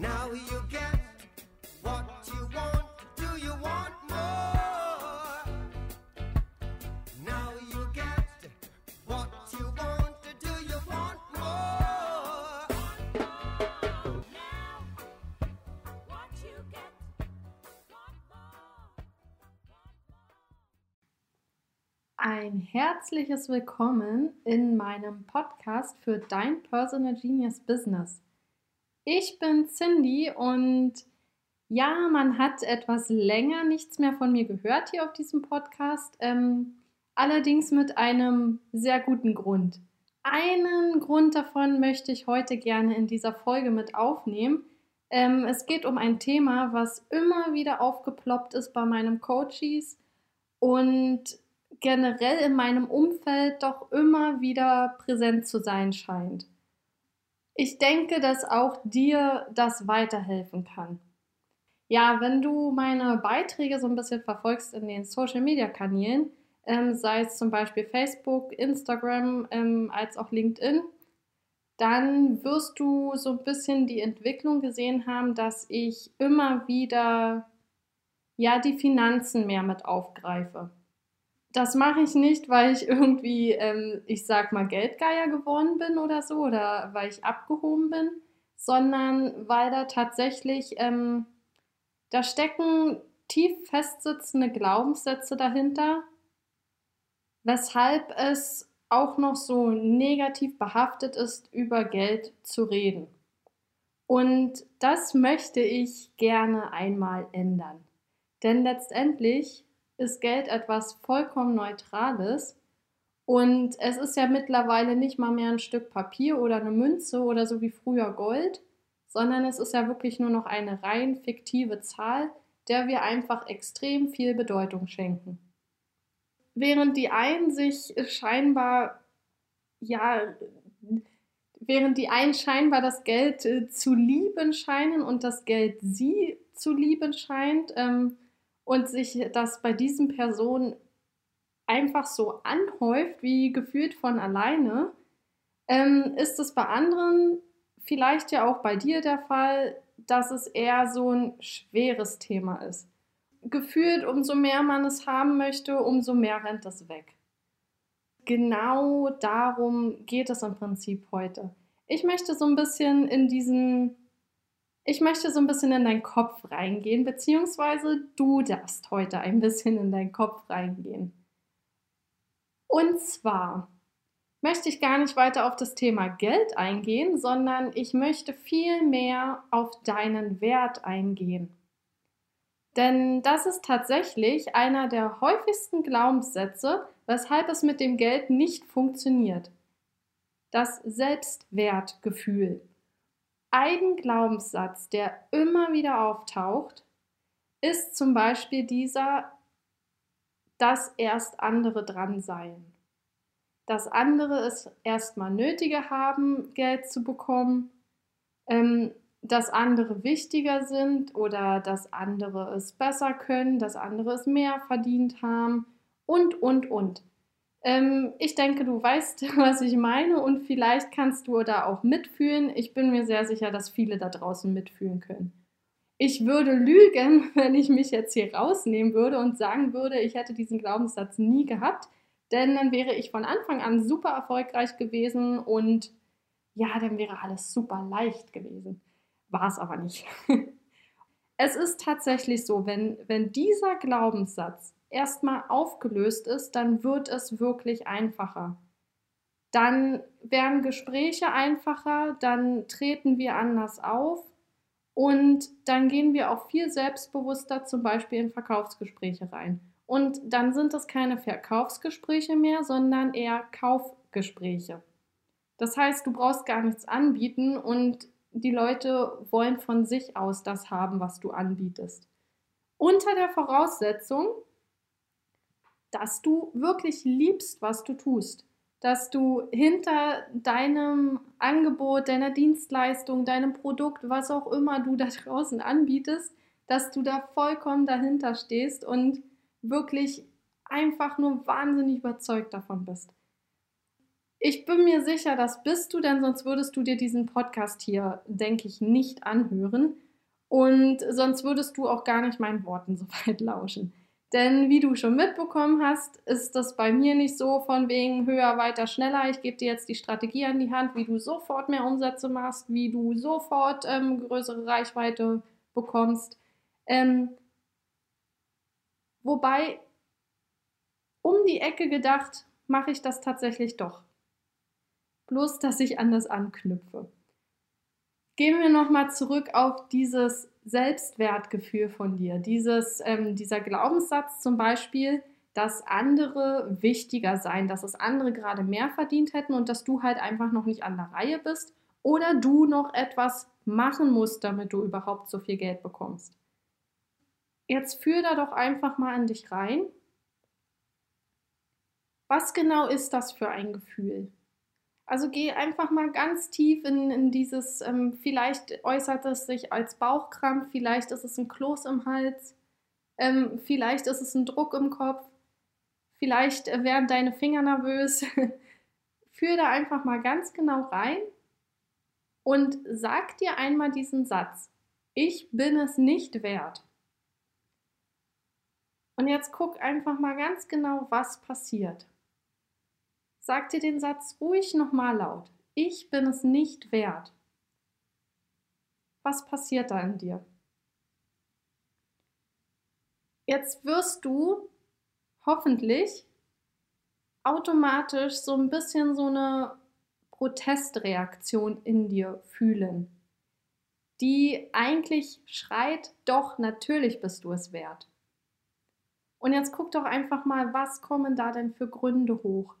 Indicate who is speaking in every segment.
Speaker 1: Now you get what you want. Do you want more? Now you get what you want. Do you want more?
Speaker 2: Ein herzliches Willkommen in meinem Podcast für dein Personal Genius Business. Ich bin Cindy und ja, man hat etwas länger nichts mehr von mir gehört hier auf diesem Podcast, ähm, allerdings mit einem sehr guten Grund. Einen Grund davon möchte ich heute gerne in dieser Folge mit aufnehmen. Ähm, es geht um ein Thema, was immer wieder aufgeploppt ist bei meinem Coaches und generell in meinem Umfeld doch immer wieder präsent zu sein scheint. Ich denke, dass auch dir das weiterhelfen kann. Ja, wenn du meine Beiträge so ein bisschen verfolgst in den Social-Media-Kanälen, ähm, sei es zum Beispiel Facebook, Instagram ähm, als auch LinkedIn, dann wirst du so ein bisschen die Entwicklung gesehen haben, dass ich immer wieder ja die Finanzen mehr mit aufgreife das mache ich nicht, weil ich irgendwie, ähm, ich sag mal, Geldgeier geworden bin oder so oder weil ich abgehoben bin, sondern weil da tatsächlich, ähm, da stecken tief festsitzende Glaubenssätze dahinter, weshalb es auch noch so negativ behaftet ist, über Geld zu reden. Und das möchte ich gerne einmal ändern. Denn letztendlich ist Geld etwas vollkommen Neutrales. Und es ist ja mittlerweile nicht mal mehr ein Stück Papier oder eine Münze oder so wie früher Gold, sondern es ist ja wirklich nur noch eine rein fiktive Zahl, der wir einfach extrem viel Bedeutung schenken. Während die einen sich scheinbar, ja, während die einen scheinbar das Geld äh, zu lieben scheinen und das Geld sie zu lieben scheint, ähm, und sich das bei diesen Personen einfach so anhäuft, wie gefühlt von alleine, ähm, ist es bei anderen vielleicht ja auch bei dir der Fall, dass es eher so ein schweres Thema ist. Gefühlt, umso mehr man es haben möchte, umso mehr rennt es weg. Genau darum geht es im Prinzip heute. Ich möchte so ein bisschen in diesen ich möchte so ein bisschen in deinen Kopf reingehen, beziehungsweise du darfst heute ein bisschen in deinen Kopf reingehen. Und zwar möchte ich gar nicht weiter auf das Thema Geld eingehen, sondern ich möchte viel mehr auf deinen Wert eingehen. Denn das ist tatsächlich einer der häufigsten Glaubenssätze, weshalb es mit dem Geld nicht funktioniert. Das Selbstwertgefühl ein Glaubenssatz, der immer wieder auftaucht, ist zum Beispiel dieser, dass erst andere dran seien. Dass andere es erstmal nötiger haben, Geld zu bekommen, ähm, dass andere wichtiger sind oder dass andere es besser können, dass andere es mehr verdient haben und, und, und. Ähm, ich denke, du weißt, was ich meine und vielleicht kannst du da auch mitfühlen. Ich bin mir sehr sicher, dass viele da draußen mitfühlen können. Ich würde lügen, wenn ich mich jetzt hier rausnehmen würde und sagen würde, ich hätte diesen Glaubenssatz nie gehabt, denn dann wäre ich von Anfang an super erfolgreich gewesen und ja, dann wäre alles super leicht gewesen. War es aber nicht. es ist tatsächlich so, wenn, wenn dieser Glaubenssatz erstmal aufgelöst ist, dann wird es wirklich einfacher. Dann werden Gespräche einfacher, dann treten wir anders auf und dann gehen wir auch viel selbstbewusster zum Beispiel in Verkaufsgespräche rein. Und dann sind es keine Verkaufsgespräche mehr, sondern eher Kaufgespräche. Das heißt, du brauchst gar nichts anbieten und die Leute wollen von sich aus das haben, was du anbietest. Unter der Voraussetzung, dass du wirklich liebst, was du tust. Dass du hinter deinem Angebot, deiner Dienstleistung, deinem Produkt, was auch immer du da draußen anbietest, dass du da vollkommen dahinter stehst und wirklich einfach nur wahnsinnig überzeugt davon bist. Ich bin mir sicher, das bist du, denn sonst würdest du dir diesen Podcast hier, denke ich, nicht anhören. Und sonst würdest du auch gar nicht meinen Worten so weit lauschen. Denn wie du schon mitbekommen hast, ist das bei mir nicht so von wegen höher, weiter, schneller. Ich gebe dir jetzt die Strategie an die Hand, wie du sofort mehr Umsätze machst, wie du sofort ähm, größere Reichweite bekommst. Ähm, wobei, um die Ecke gedacht, mache ich das tatsächlich doch. Bloß, dass ich anders anknüpfe. Gehen wir nochmal zurück auf dieses Selbstwertgefühl von dir. Dieses, ähm, dieser Glaubenssatz zum Beispiel, dass andere wichtiger seien, dass es andere gerade mehr verdient hätten und dass du halt einfach noch nicht an der Reihe bist oder du noch etwas machen musst, damit du überhaupt so viel Geld bekommst. Jetzt führ da doch einfach mal an dich rein. Was genau ist das für ein Gefühl? Also geh einfach mal ganz tief in, in dieses, ähm, vielleicht äußert es sich als Bauchkrampf, vielleicht ist es ein Kloß im Hals, ähm, vielleicht ist es ein Druck im Kopf, vielleicht äh, werden deine Finger nervös. Führ da einfach mal ganz genau rein und sag dir einmal diesen Satz. Ich bin es nicht wert. Und jetzt guck einfach mal ganz genau, was passiert. Sag dir den Satz ruhig nochmal laut. Ich bin es nicht wert. Was passiert da in dir? Jetzt wirst du hoffentlich automatisch so ein bisschen so eine Protestreaktion in dir fühlen, die eigentlich schreit, doch, natürlich bist du es wert. Und jetzt guck doch einfach mal, was kommen da denn für Gründe hoch?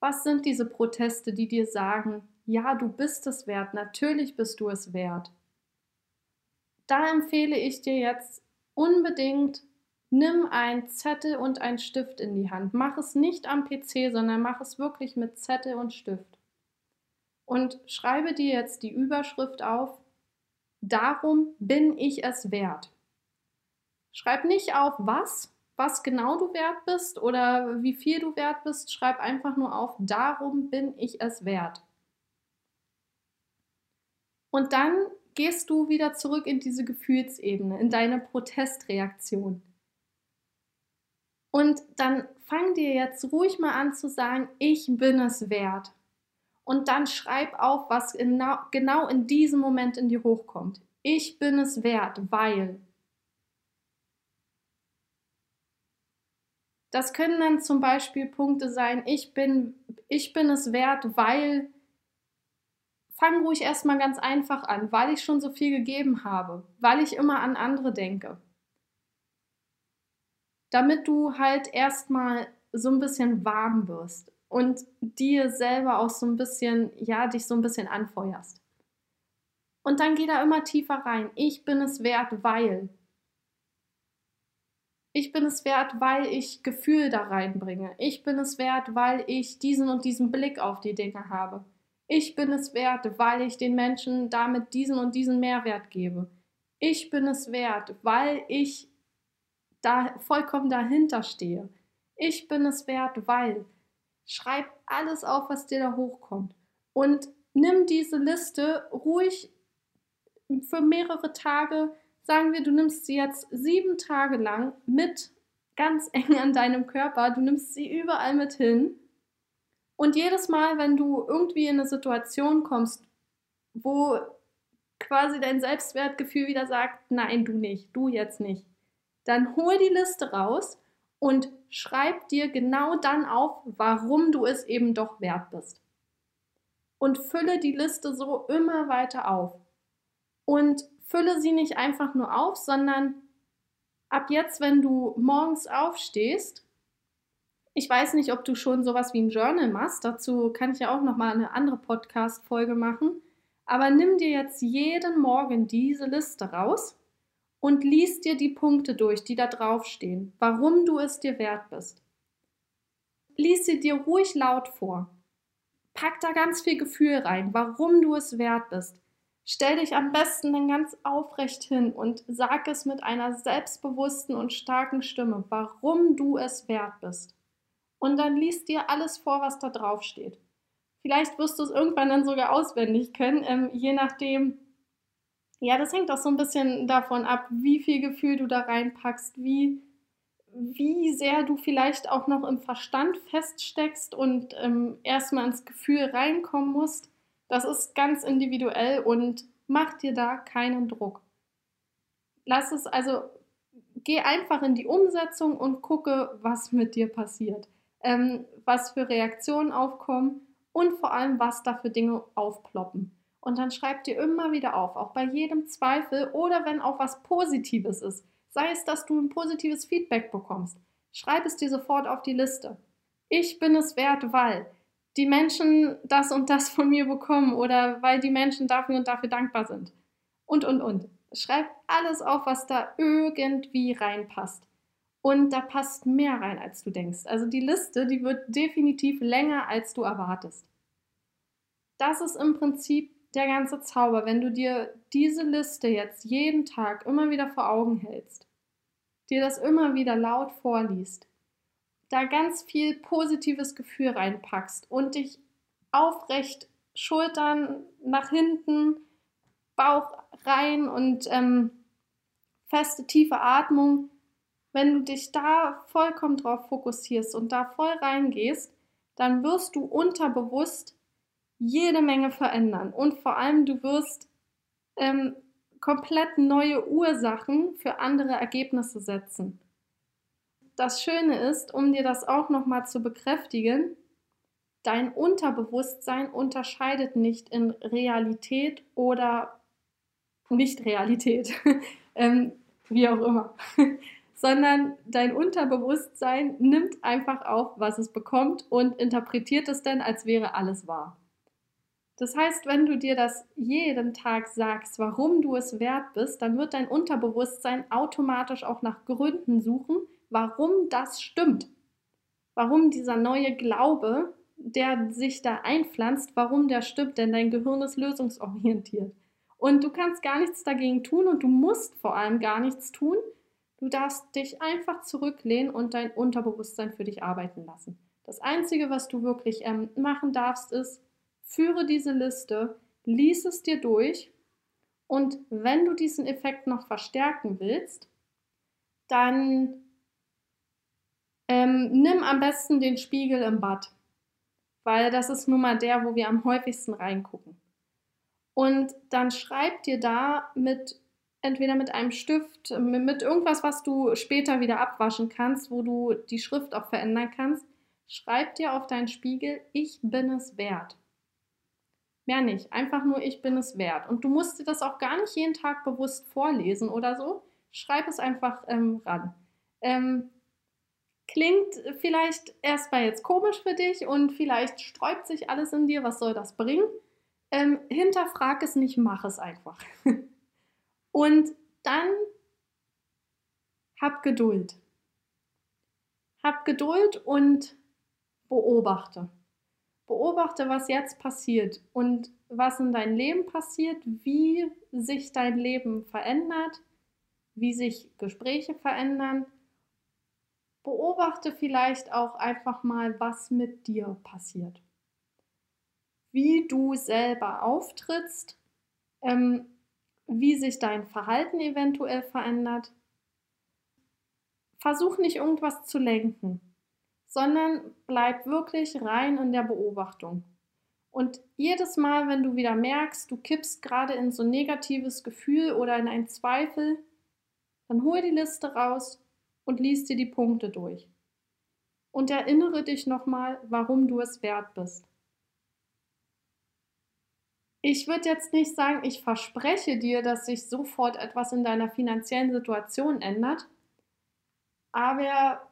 Speaker 2: Was sind diese Proteste, die dir sagen, ja, du bist es wert, natürlich bist du es wert? Da empfehle ich dir jetzt unbedingt, nimm ein Zettel und ein Stift in die Hand. Mach es nicht am PC, sondern mach es wirklich mit Zettel und Stift. Und schreibe dir jetzt die Überschrift auf, darum bin ich es wert. Schreib nicht auf was, was genau du wert bist oder wie viel du wert bist, schreib einfach nur auf, darum bin ich es wert. Und dann gehst du wieder zurück in diese Gefühlsebene, in deine Protestreaktion. Und dann fang dir jetzt ruhig mal an zu sagen, ich bin es wert. Und dann schreib auf, was genau, genau in diesem Moment in dir hochkommt. Ich bin es wert, weil Das können dann zum Beispiel Punkte sein, ich bin, ich bin es wert, weil, fang ruhig erstmal ganz einfach an, weil ich schon so viel gegeben habe, weil ich immer an andere denke. Damit du halt erstmal so ein bisschen warm wirst und dir selber auch so ein bisschen, ja, dich so ein bisschen anfeuerst. Und dann geh da immer tiefer rein. Ich bin es wert, weil ich bin es wert, weil ich Gefühl da reinbringe. Ich bin es wert, weil ich diesen und diesen Blick auf die Dinge habe. Ich bin es wert, weil ich den Menschen damit diesen und diesen Mehrwert gebe. Ich bin es wert, weil ich da vollkommen dahinter stehe. Ich bin es wert, weil. Schreib alles auf, was dir da hochkommt. Und nimm diese Liste ruhig für mehrere Tage Sagen wir, du nimmst sie jetzt sieben Tage lang mit ganz eng an deinem Körper, du nimmst sie überall mit hin. Und jedes Mal, wenn du irgendwie in eine Situation kommst, wo quasi dein Selbstwertgefühl wieder sagt, nein, du nicht, du jetzt nicht, dann hol die Liste raus und schreib dir genau dann auf, warum du es eben doch wert bist. Und fülle die Liste so immer weiter auf. Und fülle sie nicht einfach nur auf, sondern ab jetzt, wenn du morgens aufstehst, ich weiß nicht, ob du schon sowas wie ein Journal machst, dazu kann ich ja auch noch mal eine andere Podcast Folge machen, aber nimm dir jetzt jeden Morgen diese Liste raus und lies dir die Punkte durch, die da draufstehen, warum du es dir wert bist. Lies sie dir ruhig laut vor. Pack da ganz viel Gefühl rein, warum du es wert bist. Stell dich am besten dann ganz aufrecht hin und sag es mit einer selbstbewussten und starken Stimme, warum du es wert bist. Und dann liest dir alles vor, was da drauf steht. Vielleicht wirst du es irgendwann dann sogar auswendig können, ähm, je nachdem. Ja, das hängt auch so ein bisschen davon ab, wie viel Gefühl du da reinpackst, wie, wie sehr du vielleicht auch noch im Verstand feststeckst und ähm, erstmal ins Gefühl reinkommen musst. Das ist ganz individuell und mach dir da keinen Druck. Lass es also, geh einfach in die Umsetzung und gucke, was mit dir passiert, ähm, was für Reaktionen aufkommen und vor allem, was da für Dinge aufploppen. Und dann schreib dir immer wieder auf, auch bei jedem Zweifel oder wenn auch was Positives ist. Sei es, dass du ein positives Feedback bekommst. Schreib es dir sofort auf die Liste. Ich bin es wert, weil die Menschen das und das von mir bekommen oder weil die Menschen dafür und dafür dankbar sind. Und, und, und. Schreib alles auf, was da irgendwie reinpasst. Und da passt mehr rein, als du denkst. Also die Liste, die wird definitiv länger, als du erwartest. Das ist im Prinzip der ganze Zauber, wenn du dir diese Liste jetzt jeden Tag immer wieder vor Augen hältst, dir das immer wieder laut vorliest, da ganz viel positives Gefühl reinpackst und dich aufrecht, Schultern nach hinten, Bauch rein und ähm, feste, tiefe Atmung, wenn du dich da vollkommen drauf fokussierst und da voll reingehst, dann wirst du unterbewusst jede Menge verändern und vor allem du wirst ähm, komplett neue Ursachen für andere Ergebnisse setzen. Das Schöne ist, um dir das auch nochmal zu bekräftigen, dein Unterbewusstsein unterscheidet nicht in Realität oder Nicht-Realität, ähm, wie auch immer, sondern dein Unterbewusstsein nimmt einfach auf, was es bekommt und interpretiert es dann, als wäre alles wahr. Das heißt, wenn du dir das jeden Tag sagst, warum du es wert bist, dann wird dein Unterbewusstsein automatisch auch nach Gründen suchen, warum das stimmt. Warum dieser neue Glaube, der sich da einpflanzt, warum der stimmt, denn dein Gehirn ist lösungsorientiert. Und du kannst gar nichts dagegen tun und du musst vor allem gar nichts tun. Du darfst dich einfach zurücklehnen und dein Unterbewusstsein für dich arbeiten lassen. Das Einzige, was du wirklich ähm, machen darfst, ist, Führe diese Liste, lies es dir durch und wenn du diesen Effekt noch verstärken willst, dann ähm, nimm am besten den Spiegel im Bad, weil das ist nun mal der, wo wir am häufigsten reingucken. Und dann schreib dir da mit entweder mit einem Stift, mit irgendwas, was du später wieder abwaschen kannst, wo du die Schrift auch verändern kannst, schreib dir auf deinen Spiegel, ich bin es wert. Mehr nicht. Einfach nur, ich bin es wert. Und du musst dir das auch gar nicht jeden Tag bewusst vorlesen oder so. Schreib es einfach ähm, ran. Ähm, klingt vielleicht erstmal jetzt komisch für dich und vielleicht sträubt sich alles in dir. Was soll das bringen? Ähm, hinterfrag es nicht, mach es einfach. und dann hab Geduld. Hab Geduld und beobachte. Beobachte, was jetzt passiert und was in deinem Leben passiert, wie sich dein Leben verändert, wie sich Gespräche verändern. Beobachte vielleicht auch einfach mal, was mit dir passiert. Wie du selber auftrittst, ähm, wie sich dein Verhalten eventuell verändert. Versuch nicht irgendwas zu lenken sondern bleib wirklich rein in der Beobachtung. Und jedes Mal, wenn du wieder merkst, du kippst gerade in so ein negatives Gefühl oder in einen Zweifel, dann hol die Liste raus und lies dir die Punkte durch. Und erinnere dich nochmal, warum du es wert bist. Ich würde jetzt nicht sagen, ich verspreche dir, dass sich sofort etwas in deiner finanziellen Situation ändert, aber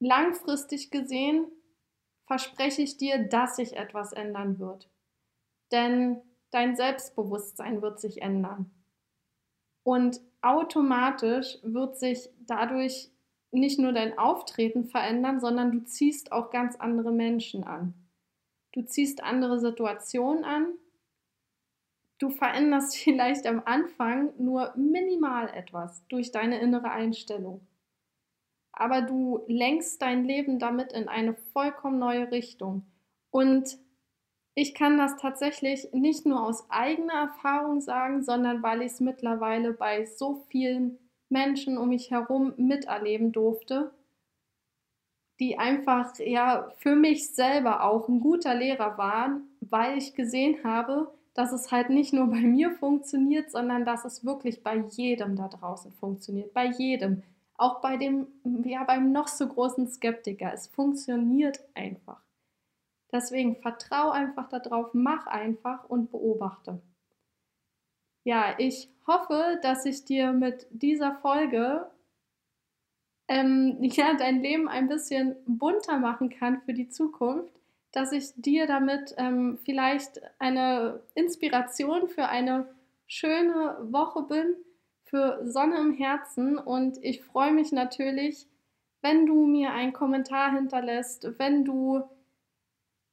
Speaker 2: langfristig gesehen verspreche ich dir, dass sich etwas ändern wird. Denn dein Selbstbewusstsein wird sich ändern. Und automatisch wird sich dadurch nicht nur dein Auftreten verändern, sondern du ziehst auch ganz andere Menschen an. Du ziehst andere Situationen an. Du veränderst vielleicht am Anfang nur minimal etwas durch deine innere Einstellung. aber du lenkst dein Leben damit in eine vollkommen neue Richtung. Und ich kann das tatsächlich nicht nur aus eigener Erfahrung sagen, sondern weil ich es mittlerweile bei so vielen Menschen um mich herum miterleben durfte, die einfach ja für mich selber auch ein guter Lehrer waren, weil ich gesehen habe, dass es halt nicht nur bei mir funktioniert, sondern dass es wirklich bei jedem da draußen funktioniert, bei jedem, auch bei dem ja beim noch so großen Skeptiker. Es funktioniert einfach. Deswegen vertrau einfach darauf, mach einfach und beobachte. Ja, ich hoffe, dass ich dir mit dieser Folge ähm, ja, dein Leben ein bisschen bunter machen kann für die Zukunft, dass ich dir damit ähm, vielleicht eine Inspiration für eine schöne Woche bin, für Sonne im Herzen und ich freue mich natürlich, wenn du mir einen Kommentar hinterlässt, wenn du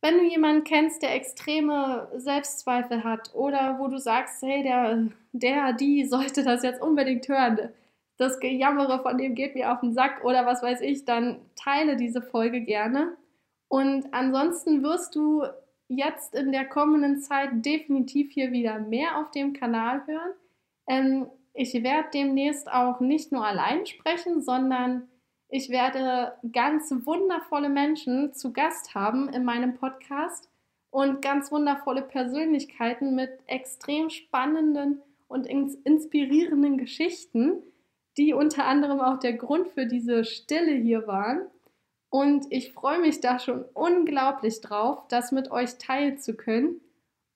Speaker 2: wenn du jemanden kennst, der extreme Selbstzweifel hat oder wo du sagst, hey, der, der, die sollte das jetzt unbedingt hören, das Gejammere von dem geht mir auf den Sack oder was weiß ich, dann teile diese Folge gerne. Und ansonsten wirst du jetzt in der kommenden Zeit definitiv hier wieder mehr auf dem Kanal hören. Ähm, ich werde demnächst auch nicht nur allein sprechen, sondern ich werde ganz wundervolle Menschen zu Gast haben in meinem Podcast und ganz wundervolle Persönlichkeiten mit extrem spannenden und inspirierenden Geschichten, die unter anderem auch der Grund für diese Stille hier waren. Und ich freue mich da schon unglaublich drauf, das mit euch teilen zu können.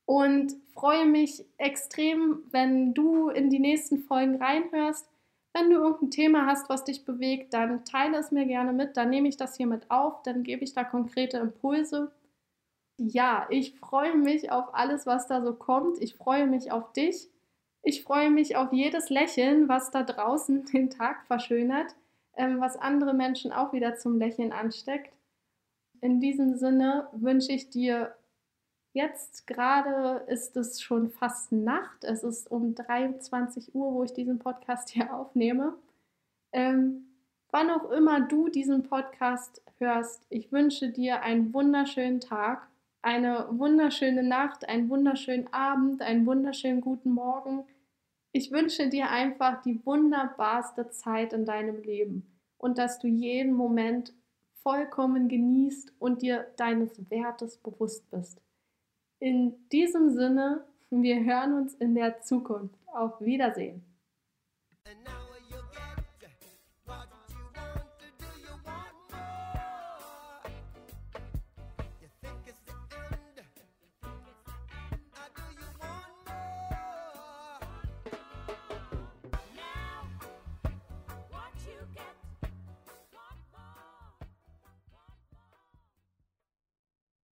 Speaker 2: Und freue mich extrem, wenn du in die nächsten Folgen reinhörst wenn du irgendein Thema hast, was dich bewegt, dann teile es mir gerne mit, dann nehme ich das hier mit auf, dann gebe ich da konkrete Impulse. Ja, ich freue mich auf alles, was da so kommt. Ich freue mich auf dich. Ich freue mich auf jedes Lächeln, was da draußen den Tag verschönert, ähm, was andere Menschen auch wieder zum Lächeln ansteckt. In diesem Sinne wünsche ich dir Jetzt gerade ist es schon fast Nacht. Es ist um 23 Uhr, wo ich diesen Podcast hier aufnehme. Ähm, wann auch immer du diesen Podcast hörst, ich wünsche dir einen wunderschönen Tag, eine wunderschöne Nacht, einen wunderschönen Abend, einen wunderschönen guten Morgen. Ich wünsche dir einfach die wunderbarste Zeit in deinem Leben und dass du jeden Moment vollkommen genießt und dir deines Wertes bewusst bist. In diesem Sinne, wir hören uns in der Zukunft. Auf Wiedersehen.